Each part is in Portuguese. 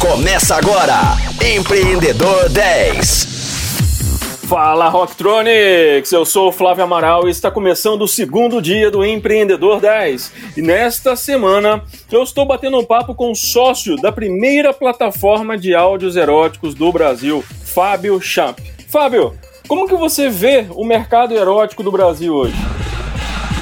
Começa agora, Empreendedor 10. Fala Rocktronics, eu sou o Flávio Amaral e está começando o segundo dia do Empreendedor 10. E nesta semana eu estou batendo um papo com o sócio da primeira plataforma de áudios eróticos do Brasil, Fábio Champ. Fábio, como que você vê o mercado erótico do Brasil hoje?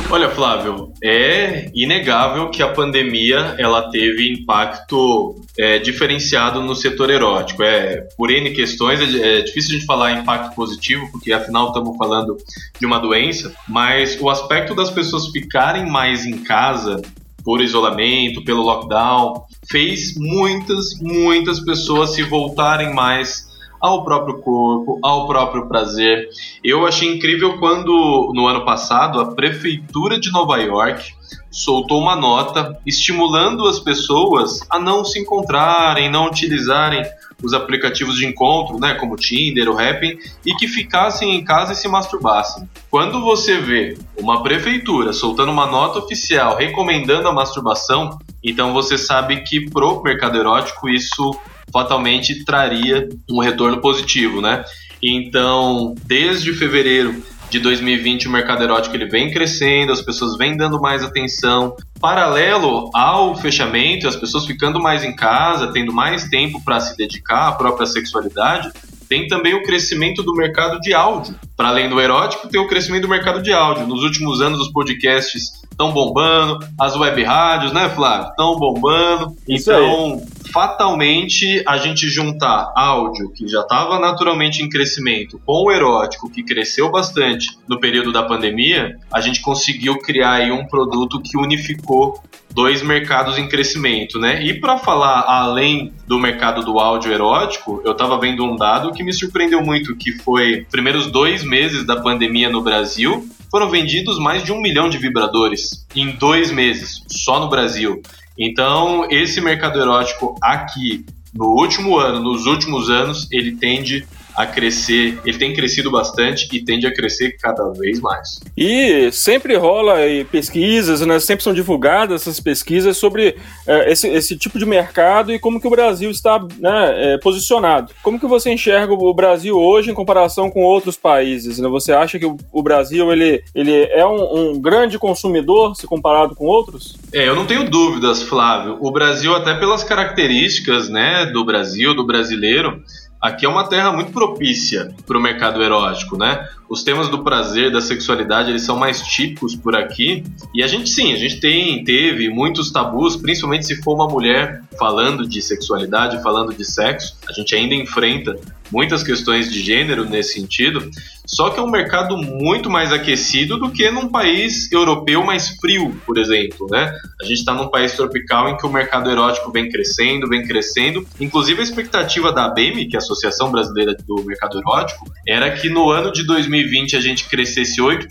Olha, Flávio, é inegável que a pandemia ela teve impacto é, diferenciado no setor erótico. É, por N questões, é, é difícil a gente falar impacto positivo, porque afinal estamos falando de uma doença, mas o aspecto das pessoas ficarem mais em casa por isolamento, pelo lockdown, fez muitas, muitas pessoas se voltarem mais ao próprio corpo, ao próprio prazer. Eu achei incrível quando, no ano passado, a Prefeitura de Nova York soltou uma nota estimulando as pessoas a não se encontrarem, não utilizarem os aplicativos de encontro, né, como Tinder, o Happn, e que ficassem em casa e se masturbassem. Quando você vê uma prefeitura soltando uma nota oficial recomendando a masturbação, então você sabe que pro mercado erótico isso fatalmente traria um retorno positivo, né? Então, desde fevereiro de 2020 o mercado erótico ele vem crescendo, as pessoas vêm dando mais atenção. Paralelo ao fechamento, as pessoas ficando mais em casa, tendo mais tempo para se dedicar à própria sexualidade, tem também o crescimento do mercado de áudio. Para além do erótico, tem o crescimento do mercado de áudio. Nos últimos anos, os podcasts estão bombando, as web rádios, né, Flávio? Estão bombando. Isso então, aí fatalmente a gente juntar áudio, que já estava naturalmente em crescimento, com o erótico, que cresceu bastante no período da pandemia, a gente conseguiu criar aí um produto que unificou dois mercados em crescimento, né? E para falar além do mercado do áudio erótico, eu estava vendo um dado que me surpreendeu muito, que foi os primeiros dois meses da pandemia no Brasil, foram vendidos mais de um milhão de vibradores em dois meses, só no Brasil. Então, esse mercado erótico aqui, no último ano, nos últimos anos, ele tende a crescer, ele tem crescido bastante e tende a crescer cada vez mais. E sempre rola pesquisas, né, sempre são divulgadas essas pesquisas sobre é, esse, esse tipo de mercado e como que o Brasil está né, é, posicionado. Como que você enxerga o Brasil hoje em comparação com outros países? Né? Você acha que o, o Brasil ele, ele é um, um grande consumidor se comparado com outros? É, eu não tenho dúvidas, Flávio. O Brasil, até pelas características né, do Brasil, do brasileiro, aqui é uma terra muito propícia para o mercado erótico, né? Os temas do prazer, da sexualidade, eles são mais típicos por aqui. E a gente sim, a gente tem, teve muitos tabus, principalmente se for uma mulher falando de sexualidade, falando de sexo. A gente ainda enfrenta muitas questões de gênero nesse sentido. Só que é um mercado muito mais aquecido do que num país europeu mais frio, por exemplo, né? A gente está num país tropical em que o mercado erótico vem crescendo, vem crescendo. Inclusive a expectativa da ABEM, que é a Associação Brasileira do Mercado Erótico, era que no ano de 2020 a gente crescesse 8%,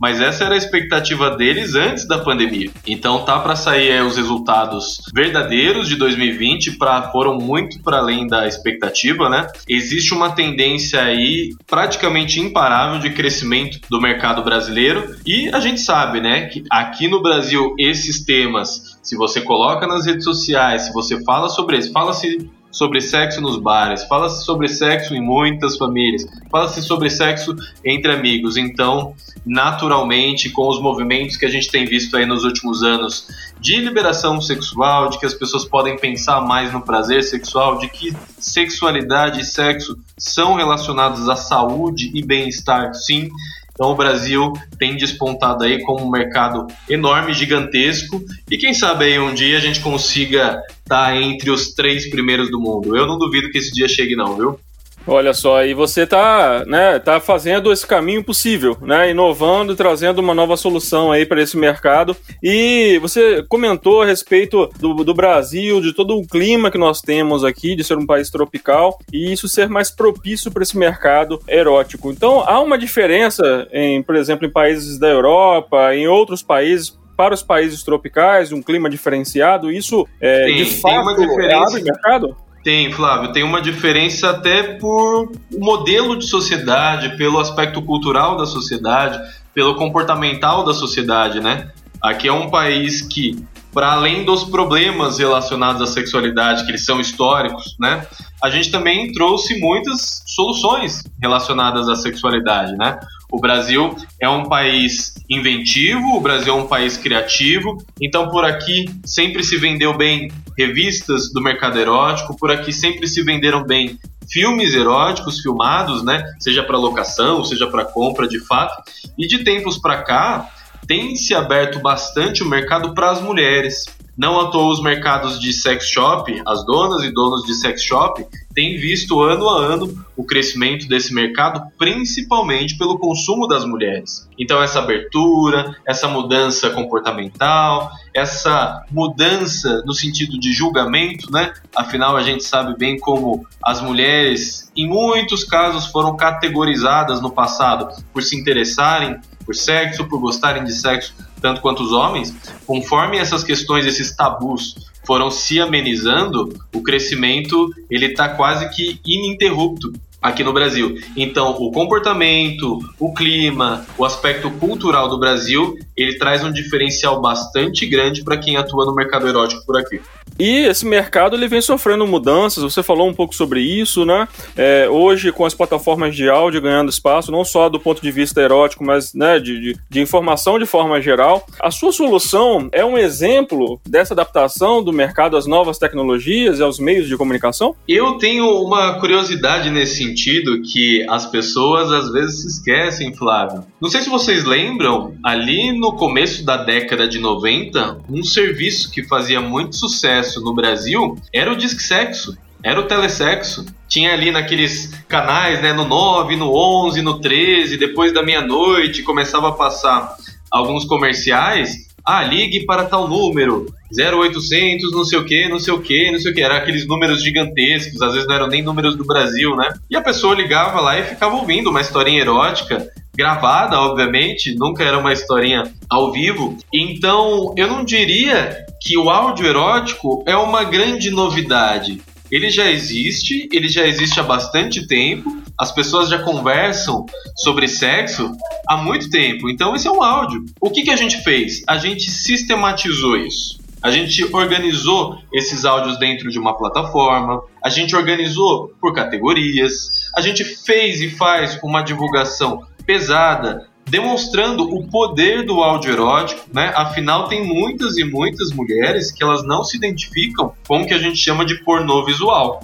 mas essa era a expectativa deles antes da pandemia. Então tá para sair é, os resultados verdadeiros de 2020, pra, foram muito para além da expectativa, né? Existe uma tendência aí praticamente imparável de crescimento do mercado brasileiro e a gente sabe, né, que aqui no Brasil esses temas, se você coloca nas redes sociais, se você fala sobre eles, fala-se sobre sexo nos bares, fala-se sobre sexo em muitas famílias, fala-se sobre sexo entre amigos. Então, naturalmente, com os movimentos que a gente tem visto aí nos últimos anos de liberação sexual, de que as pessoas podem pensar mais no prazer sexual, de que sexualidade e sexo são relacionados à saúde e bem-estar, sim. Então o Brasil tem despontado aí como um mercado enorme, gigantesco, e quem sabe aí um dia a gente consiga estar tá entre os três primeiros do mundo. Eu não duvido que esse dia chegue não, viu? Olha só, e você está né, tá fazendo esse caminho possível, né, inovando e trazendo uma nova solução aí para esse mercado. E você comentou a respeito do, do Brasil, de todo o clima que nós temos aqui, de ser um país tropical, e isso ser mais propício para esse mercado erótico. Então, há uma diferença, em, por exemplo, em países da Europa, em outros países, para os países tropicais, um clima diferenciado, isso é, Sim, de fato uma diferença. abre mercado? Tem, Flávio, tem uma diferença até por modelo de sociedade, pelo aspecto cultural da sociedade, pelo comportamental da sociedade, né? Aqui é um país que para além dos problemas relacionados à sexualidade, que eles são históricos, né? A gente também trouxe muitas soluções relacionadas à sexualidade, né? O Brasil é um país inventivo, o Brasil é um país criativo, então por aqui sempre se vendeu bem revistas do mercado erótico, por aqui sempre se venderam bem filmes eróticos filmados, né? Seja para locação, seja para compra de fato. E de tempos para cá, tem se aberto bastante o mercado para as mulheres. Não à toa os mercados de sex shop, as donas e donos de sex shop, têm visto ano a ano o crescimento desse mercado, principalmente pelo consumo das mulheres. Então, essa abertura, essa mudança comportamental, essa mudança no sentido de julgamento, né? Afinal, a gente sabe bem como as mulheres, em muitos casos, foram categorizadas no passado por se interessarem por sexo, por gostarem de sexo tanto quanto os homens, conforme essas questões, esses tabus foram se amenizando, o crescimento ele está quase que ininterrupto aqui no Brasil. Então, o comportamento, o clima, o aspecto cultural do Brasil, ele traz um diferencial bastante grande para quem atua no mercado erótico por aqui. E esse mercado ele vem sofrendo mudanças, você falou um pouco sobre isso, né? É, hoje, com as plataformas de áudio ganhando espaço, não só do ponto de vista erótico, mas né, de, de, de informação de forma geral, a sua solução é um exemplo dessa adaptação do mercado às novas tecnologias e aos meios de comunicação? Eu tenho uma curiosidade nesse sentido que as pessoas às vezes se esquecem, Flávio. Não sei se vocês lembram, ali no começo da década de 90, um serviço que fazia muito sucesso no Brasil era o Disque Sexo, era o telesexo. Tinha ali naqueles canais, né, no 9, no 11, no 13, depois da meia-noite, começava a passar alguns comerciais. Ah, ligue para tal número, 0800, não sei o que, não sei o que, não sei o que. Era aqueles números gigantescos, às vezes não eram nem números do Brasil, né? E a pessoa ligava lá e ficava ouvindo uma historinha erótica, gravada, obviamente, nunca era uma historinha ao vivo. Então, eu não diria que o áudio erótico é uma grande novidade. Ele já existe, ele já existe há bastante tempo, as pessoas já conversam sobre sexo há muito tempo, então esse é um áudio. O que, que a gente fez? A gente sistematizou isso. A gente organizou esses áudios dentro de uma plataforma, a gente organizou por categorias, a gente fez e faz uma divulgação pesada demonstrando o poder do áudio erótico, né? Afinal, tem muitas e muitas mulheres que elas não se identificam com o que a gente chama de pornô visual.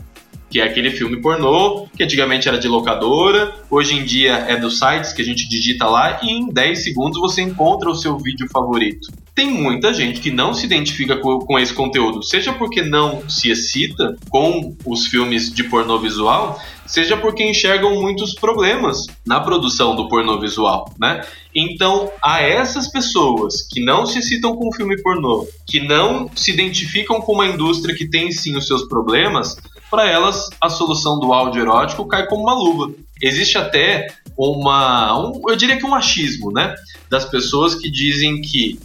Que é aquele filme pornô, que antigamente era de locadora, hoje em dia é dos sites que a gente digita lá e em 10 segundos você encontra o seu vídeo favorito. Tem muita gente que não se identifica com, com esse conteúdo, seja porque não se excita com os filmes de pornô visual, seja porque enxergam muitos problemas na produção do pornô visual, né? Então, a essas pessoas que não se citam com o filme pornô, que não se identificam com uma indústria que tem sim os seus problemas, para elas a solução do áudio erótico cai como uma luva. Existe até uma, um, eu diria que um achismo, né, das pessoas que dizem que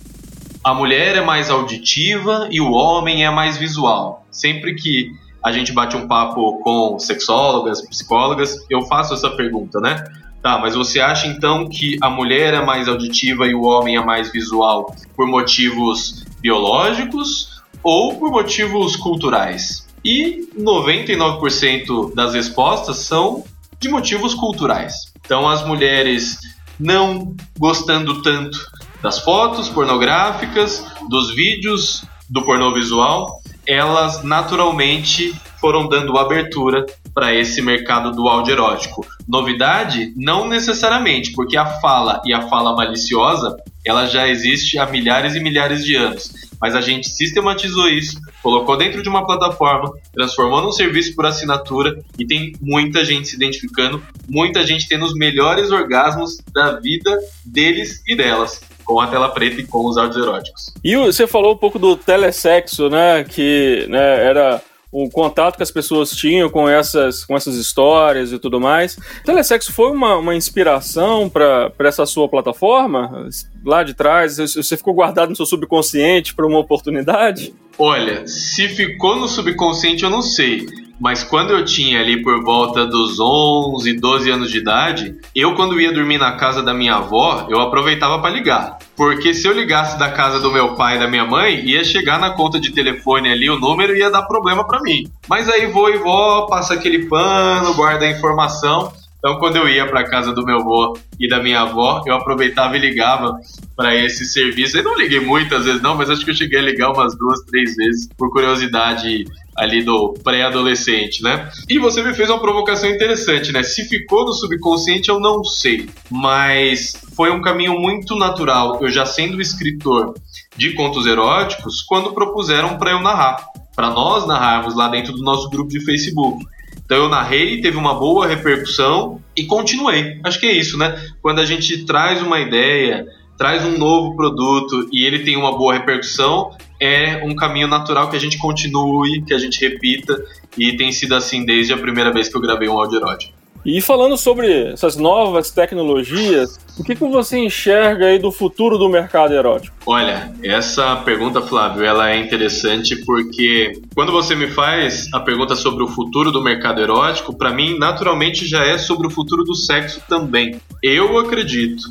a mulher é mais auditiva e o homem é mais visual. Sempre que a gente bate um papo com sexólogas, psicólogas, eu faço essa pergunta, né? Tá, mas você acha então que a mulher é mais auditiva e o homem é mais visual por motivos biológicos ou por motivos culturais? E 99% das respostas são de motivos culturais. Então, as mulheres não gostando tanto das fotos pornográficas, dos vídeos do pornô visual, elas naturalmente foram dando abertura para esse mercado do áudio erótico. Novidade? Não necessariamente, porque a fala e a fala maliciosa, ela já existe há milhares e milhares de anos. Mas a gente sistematizou isso, colocou dentro de uma plataforma, transformou num serviço por assinatura e tem muita gente se identificando, muita gente tendo os melhores orgasmos da vida deles e delas com a tela preta e com os áudios eróticos. E você falou um pouco do telesexo, né? Que né, era o contato que as pessoas tinham com essas, com essas histórias e tudo mais. O telesexo foi uma, uma inspiração para essa sua plataforma? Lá de trás, você ficou guardado no seu subconsciente para uma oportunidade? Olha, se ficou no subconsciente, eu não sei. Mas quando eu tinha ali por volta dos 11, 12 anos de idade, eu quando ia dormir na casa da minha avó, eu aproveitava para ligar. Porque se eu ligasse da casa do meu pai e da minha mãe, ia chegar na conta de telefone ali o número e ia dar problema para mim. Mas aí vou e vó, passa aquele pano, guarda a informação. Então, quando eu ia para casa do meu avô e da minha avó, eu aproveitava e ligava para esse serviço. Eu não liguei muitas vezes, não, mas acho que eu cheguei a ligar umas duas, três vezes por curiosidade ali do pré-adolescente, né? E você me fez uma provocação interessante, né? Se ficou no subconsciente, eu não sei, mas foi um caminho muito natural. Eu já sendo escritor de contos eróticos, quando propuseram para eu narrar, para nós narrarmos lá dentro do nosso grupo de Facebook. Então eu narrei, teve uma boa repercussão e continuei. Acho que é isso, né? Quando a gente traz uma ideia, traz um novo produto e ele tem uma boa repercussão, é um caminho natural que a gente continue, que a gente repita e tem sido assim desde a primeira vez que eu gravei um áudio erótico. E falando sobre essas novas tecnologias, o que, que você enxerga aí do futuro do mercado erótico? Olha, essa pergunta, Flávio, ela é interessante porque quando você me faz a pergunta sobre o futuro do mercado erótico, para mim, naturalmente já é sobre o futuro do sexo também. Eu acredito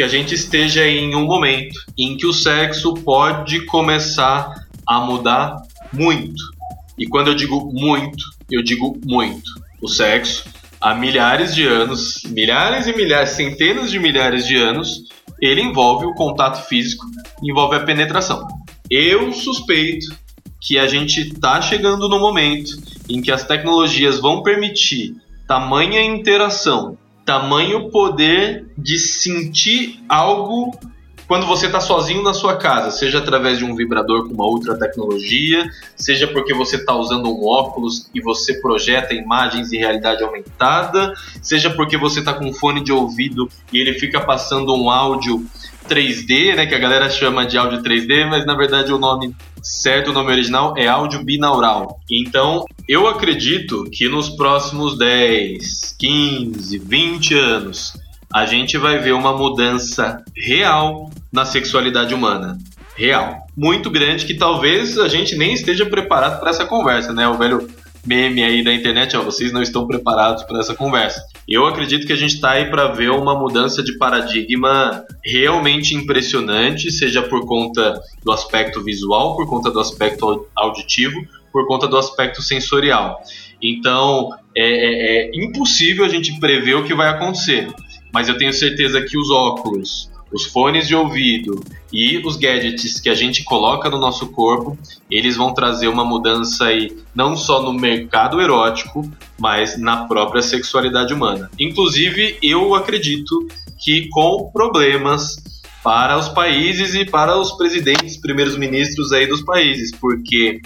que a gente esteja em um momento em que o sexo pode começar a mudar muito. E quando eu digo muito, eu digo muito. O sexo há milhares de anos, milhares e milhares, centenas de milhares de anos, ele envolve o contato físico, envolve a penetração. Eu suspeito que a gente está chegando no momento em que as tecnologias vão permitir tamanha interação, tamanho poder de sentir algo quando você está sozinho na sua casa, seja através de um vibrador com uma outra tecnologia, seja porque você está usando um óculos e você projeta imagens em realidade aumentada, seja porque você está com um fone de ouvido e ele fica passando um áudio 3D, né, que a galera chama de áudio 3D, mas na verdade o nome certo, o nome original é áudio binaural. Então, eu acredito que nos próximos 10, 15, 20 anos a gente vai ver uma mudança real na sexualidade humana. Real. Muito grande que talvez a gente nem esteja preparado para essa conversa, né? O velho meme aí da internet, ó, vocês não estão preparados para essa conversa. Eu acredito que a gente está aí para ver uma mudança de paradigma realmente impressionante, seja por conta do aspecto visual, por conta do aspecto auditivo, por conta do aspecto sensorial. Então, é, é, é impossível a gente prever o que vai acontecer mas eu tenho certeza que os óculos, os fones de ouvido e os gadgets que a gente coloca no nosso corpo, eles vão trazer uma mudança aí não só no mercado erótico, mas na própria sexualidade humana. Inclusive, eu acredito que com problemas para os países e para os presidentes, primeiros ministros aí dos países, porque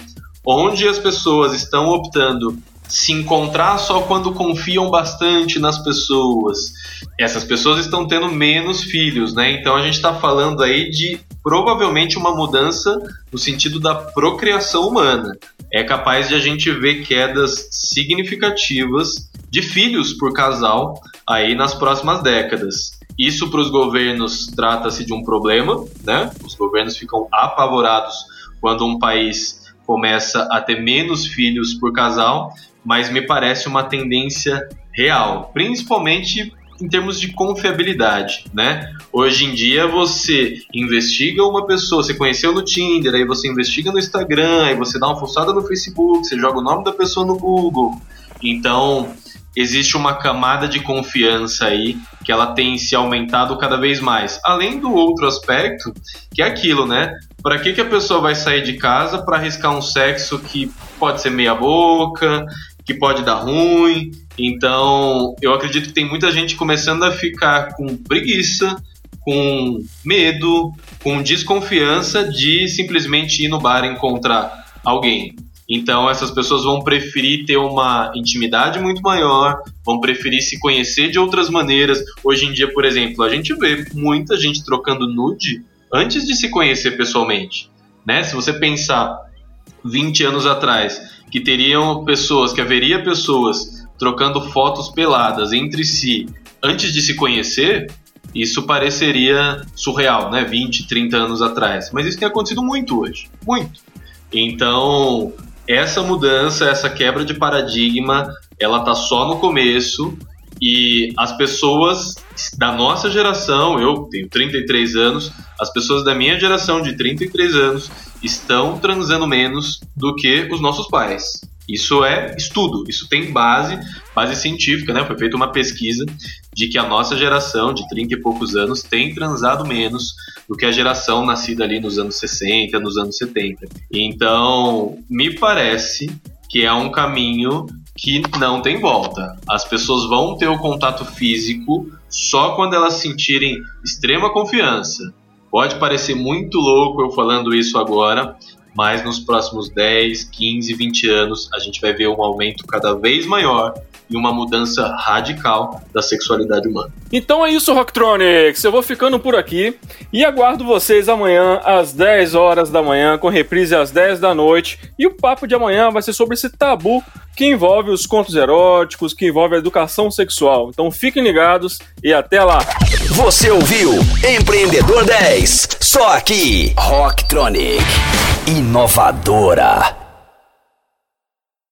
onde as pessoas estão optando se encontrar só quando confiam bastante nas pessoas. Essas pessoas estão tendo menos filhos, né? Então a gente está falando aí de provavelmente uma mudança no sentido da procriação humana. É capaz de a gente ver quedas significativas de filhos por casal aí nas próximas décadas. Isso para os governos trata-se de um problema, né? Os governos ficam apavorados quando um país começa a ter menos filhos por casal, mas me parece uma tendência real, principalmente em termos de confiabilidade, né? Hoje em dia você investiga uma pessoa, você conheceu no Tinder, aí você investiga no Instagram, aí você dá uma fuçada no Facebook, você joga o nome da pessoa no Google. Então, existe uma camada de confiança aí que ela tem se aumentado cada vez mais. Além do outro aspecto, que é aquilo, né? Para que, que a pessoa vai sair de casa para arriscar um sexo que pode ser meia boca, que pode dar ruim. Então, eu acredito que tem muita gente começando a ficar com preguiça, com medo, com desconfiança de simplesmente ir no bar encontrar alguém. Então, essas pessoas vão preferir ter uma intimidade muito maior, vão preferir se conhecer de outras maneiras. Hoje em dia, por exemplo, a gente vê muita gente trocando nude antes de se conhecer pessoalmente. Né? Se você pensar 20 anos atrás, que teriam pessoas, que haveria pessoas trocando fotos peladas entre si antes de se conhecer, isso pareceria surreal, né? 20, 30 anos atrás. Mas isso tem acontecido muito hoje. Muito. Então, essa mudança, essa quebra de paradigma, ela tá só no começo E as pessoas da nossa geração, eu tenho 33 anos, as pessoas da minha geração de 33 anos estão transando menos do que os nossos pais. Isso é estudo, isso tem base, base científica, né? Foi feita uma pesquisa de que a nossa geração de 30 e poucos anos tem transado menos do que a geração nascida ali nos anos 60, nos anos 70. Então, me parece que é um caminho que não tem volta. As pessoas vão ter o contato físico só quando elas sentirem extrema confiança. Pode parecer muito louco eu falando isso agora, mas nos próximos 10, 15, 20 anos a gente vai ver um aumento cada vez maior e uma mudança radical da sexualidade humana. Então é isso, Rocktronics. Eu vou ficando por aqui e aguardo vocês amanhã às 10 horas da manhã, com reprise às 10 da noite. E o papo de amanhã vai ser sobre esse tabu que envolve os contos eróticos, que envolve a educação sexual. Então fiquem ligados e até lá. Você ouviu Empreendedor 10, só aqui, Rocktronic, inovadora.